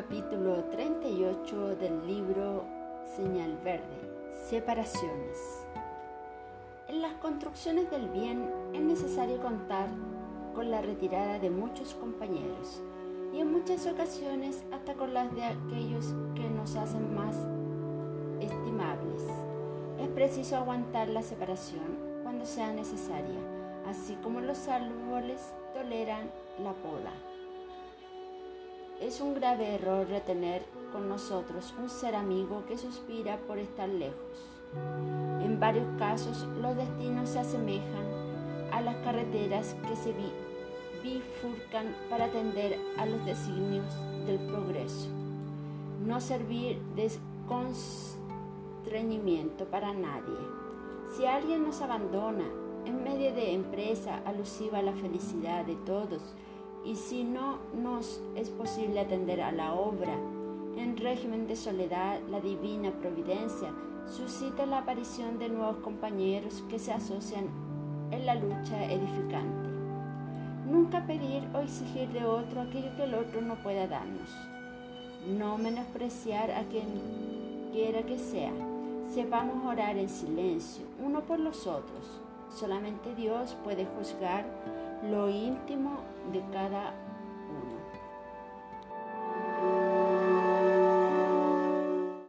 capítulo 38 del libro Señal Verde, Separaciones. En las construcciones del bien es necesario contar con la retirada de muchos compañeros y en muchas ocasiones hasta con las de aquellos que nos hacen más estimables. Es preciso aguantar la separación cuando sea necesaria, así como los árboles toleran la poda. Es un grave error retener con nosotros un ser amigo que suspira por estar lejos. En varios casos los destinos se asemejan a las carreteras que se bifurcan para atender a los designios del progreso. No servir de constreñimiento para nadie. Si alguien nos abandona en medio de empresa alusiva a la felicidad de todos, y si no nos es posible atender a la obra, en régimen de soledad, la divina providencia suscita la aparición de nuevos compañeros que se asocian en la lucha edificante. Nunca pedir o exigir de otro aquello que el otro no pueda darnos. No menospreciar a quien quiera que sea. Sepamos orar en silencio, uno por los otros. Solamente Dios puede juzgar lo íntimo de cada uno.